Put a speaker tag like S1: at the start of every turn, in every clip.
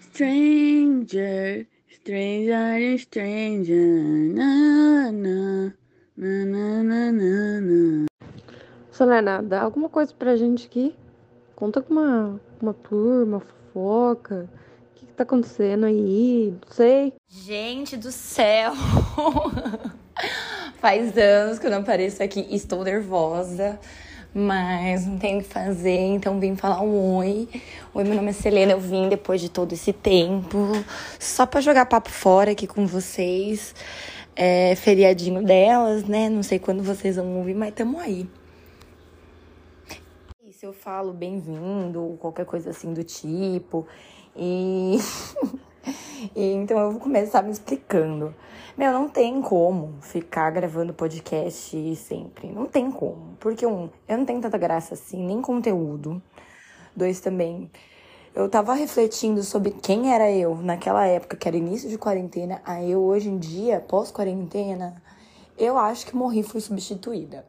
S1: Stranger, stranger, stranger, na, na, na, na, na, na, na.
S2: Solena, dá alguma coisa pra gente aqui? Conta com uma, uma turma, fofoca. O que, que tá acontecendo aí? Não sei.
S3: Gente do céu! Faz anos que eu não apareço aqui. Estou nervosa, mas não tenho o que fazer, então vim falar um oi. Oi, meu nome é Selena. Eu vim depois de todo esse tempo, só para jogar papo fora aqui com vocês. É feriadinho delas, né? Não sei quando vocês vão ouvir, mas tamo aí. E se eu falo bem-vindo ou qualquer coisa assim do tipo. E... e então eu vou começar me explicando. Meu, não tem como ficar gravando podcast sempre. Não tem como. Porque, um, eu não tenho tanta graça assim, nem conteúdo. Dois, também. Eu tava refletindo sobre quem era eu naquela época, que era início de quarentena, a eu hoje em dia, pós-quarentena. Eu acho que morri fui substituída.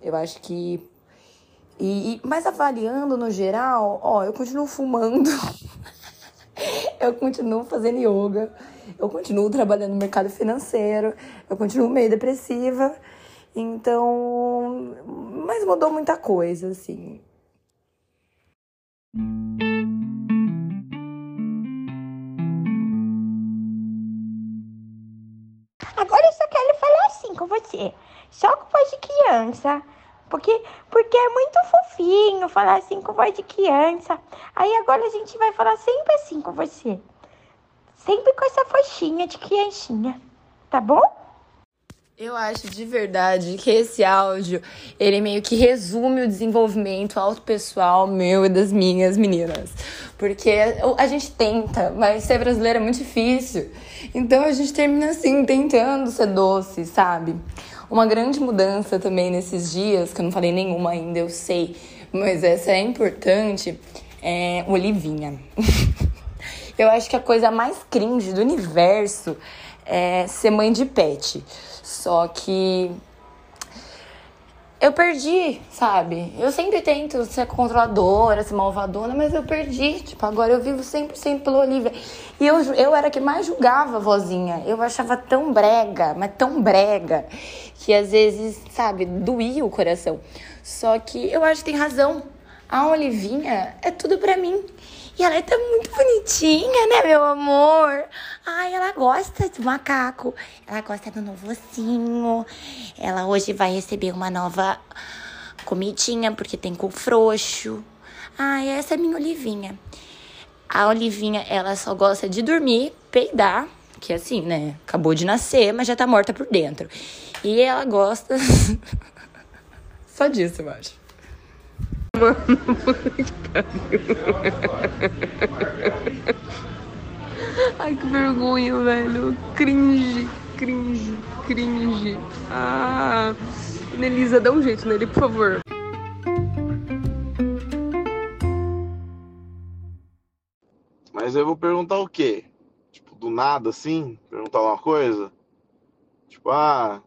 S3: Eu acho que. E, e, mas avaliando no geral, ó, eu continuo fumando. eu continuo fazendo yoga eu continuo trabalhando no mercado financeiro, eu continuo meio depressiva. Então, mas mudou muita coisa, assim.
S4: Agora eu só quero falar assim com você, só com voz de criança. Porque, porque é muito fofinho falar assim com voz de criança. Aí agora a gente vai falar sempre assim com você. Sempre com essa faixinha de criancinha, tá bom?
S3: Eu acho de verdade que esse áudio, ele meio que resume o desenvolvimento autopessoal meu e das minhas meninas. Porque a gente tenta, mas ser brasileiro é muito difícil. Então a gente termina assim, tentando ser doce, sabe? Uma grande mudança também nesses dias, que eu não falei nenhuma ainda, eu sei, mas essa é importante, é Olivinha. Eu acho que a coisa mais cringe do universo é ser mãe de pet. Só que eu perdi, sabe? Eu sempre tento ser controladora, ser malvadona, mas eu perdi. Tipo, agora eu vivo 100% pelo Olivia. E eu, eu era que mais julgava a vozinha. Eu achava tão brega, mas tão brega, que às vezes, sabe, doía o coração. Só que eu acho que tem razão. A Olivinha é tudo pra mim. E ela tá muito bonitinha, né, meu amor? Ai, ela gosta de macaco. Ela gosta do novo ossinho. Ela hoje vai receber uma nova comidinha, porque tem com frouxo. Ai, essa é minha Olivinha. A Olivinha, ela só gosta de dormir, peidar, que assim, né? Acabou de nascer, mas já tá morta por dentro. E ela gosta. só disso, eu acho. Mano,
S2: Ai, que vergonha, velho. Cringe, cringe, cringe. Ah, Nelisa, dá um jeito nele, por favor.
S5: Mas eu vou perguntar o quê? Tipo, do nada assim? Perguntar uma coisa? Tipo, ah,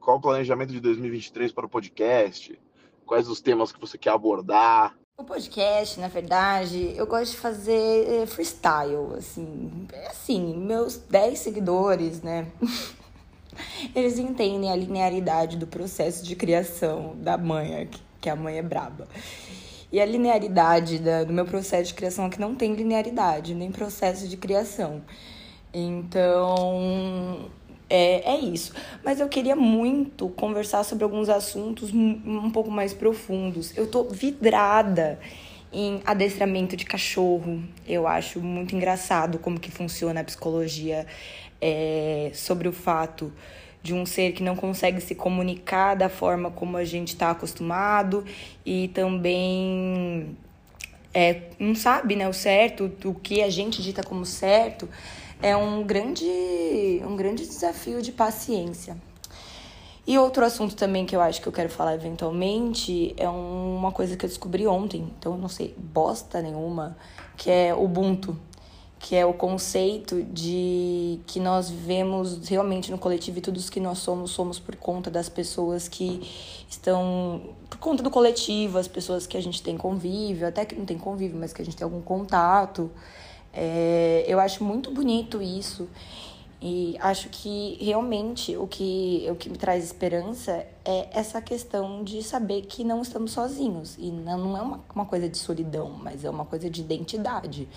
S5: qual o planejamento de 2023 para o podcast? Quais os temas que você quer abordar?
S3: O podcast, na verdade, eu gosto de fazer eh, freestyle, assim. É assim, meus 10 seguidores, né? Eles entendem a linearidade do processo de criação da mãe, que a mãe é braba. E a linearidade da, do meu processo de criação é que não tem linearidade, nem processo de criação. Então, é, é isso. Mas eu queria muito conversar sobre alguns assuntos um pouco mais profundos. Eu tô vidrada em adestramento de cachorro. Eu acho muito engraçado como que funciona a psicologia é, sobre o fato de um ser que não consegue se comunicar da forma como a gente está acostumado e também é, não sabe né, o certo, o que a gente dita como certo é um grande, um grande desafio de paciência. E outro assunto também que eu acho que eu quero falar eventualmente é uma coisa que eu descobri ontem, então eu não sei bosta nenhuma, que é Ubuntu, que é o conceito de que nós vivemos realmente no coletivo e tudo que nós somos, somos por conta das pessoas que estão. por conta do coletivo, as pessoas que a gente tem convívio, até que não tem convívio, mas que a gente tem algum contato. É, eu acho muito bonito isso. E acho que realmente o que, o que me traz esperança é essa questão de saber que não estamos sozinhos. E não, não é uma, uma coisa de solidão, mas é uma coisa de identidade.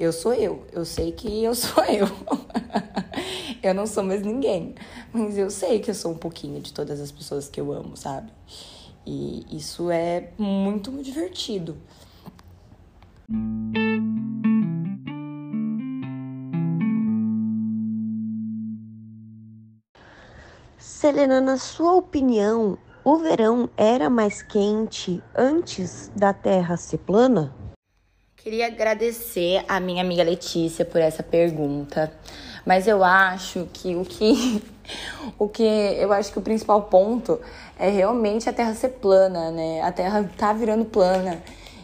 S3: Eu sou eu, eu sei que eu sou eu. eu não sou mais ninguém, mas eu sei que eu sou um pouquinho de todas as pessoas que eu amo, sabe? E isso é muito divertido.
S6: Selena, na sua opinião, o verão era mais quente antes da Terra ser plana?
S3: Queria agradecer a minha amiga Letícia por essa pergunta, mas eu acho que o que o que eu acho que o principal ponto é realmente a Terra ser plana, né? A Terra tá virando plana.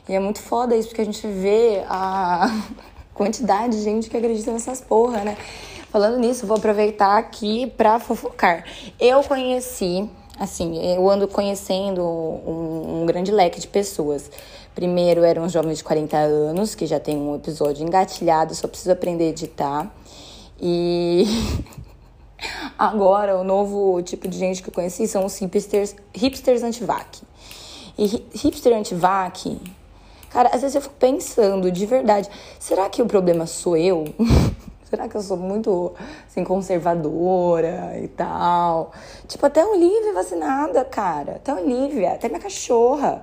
S3: E é muito foda isso, porque a gente vê a quantidade de gente que acredita nessas porra, né? Falando nisso, vou aproveitar aqui para fofocar. Eu conheci, assim, eu ando conhecendo um, um, grande leque de pessoas. Primeiro eram os jovens de 40 anos, que já tem um episódio engatilhado, só preciso aprender a editar. E agora o novo tipo de gente que eu conheci são os hipsters, hipsters anti-vac. E hipster anti-vac, cara, às vezes eu fico pensando de verdade, será que o problema sou eu? Será que eu sou muito assim, conservadora e tal? Tipo, até a Olivia vacinada, cara. Até a Olivia, até minha cachorra.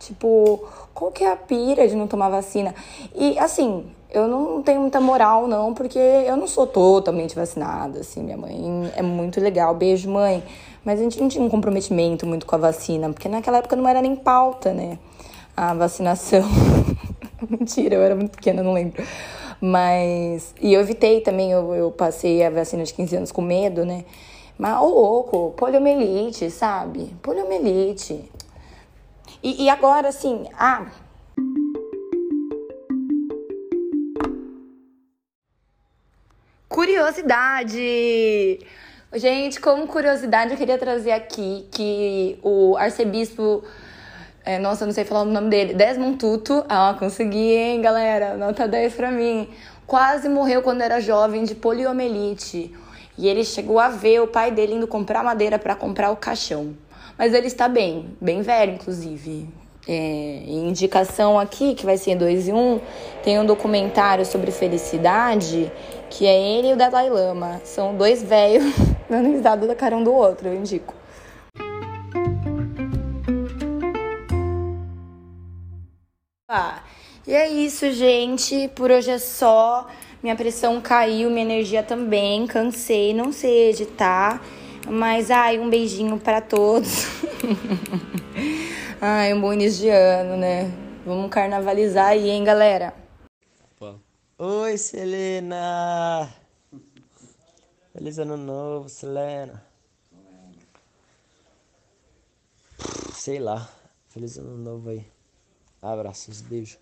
S3: Tipo, qual que é a pira de não tomar vacina? E assim, eu não tenho muita moral, não, porque eu não sou totalmente vacinada, assim. Minha mãe é muito legal. Beijo, mãe. Mas a gente não tinha um comprometimento muito com a vacina, porque naquela época não era nem pauta, né? A vacinação. Mentira, eu era muito pequena, não lembro. Mas. E eu evitei também, eu, eu passei a vacina de 15 anos com medo, né? Mas, ô louco, poliomielite, sabe? Poliomielite. E, e agora, assim, ah. Curiosidade! Gente, como curiosidade, eu queria trazer aqui que o arcebispo é, nossa, eu não sei falar o nome dele. Desmond Tutu. Ah, consegui, hein, galera? Nota 10 pra mim. Quase morreu quando era jovem de poliomielite. E ele chegou a ver o pai dele indo comprar madeira para comprar o caixão. Mas ele está bem, bem velho, inclusive. É, indicação aqui, que vai ser 2 e 1, um, tem um documentário sobre felicidade, que é ele e o Dalai Lama. São dois velhos dando risada da cara um do outro, eu indico. Ah, e é isso, gente. Por hoje é só. Minha pressão caiu, minha energia também. Cansei, não sei editar. Mas, ai, um beijinho para todos. ai, um bom início de ano, né? Vamos carnavalizar aí, hein, galera?
S7: Oi, Selena! Feliz ano novo, Selena. Sei lá. Feliz ano novo aí. Abraços, beijo.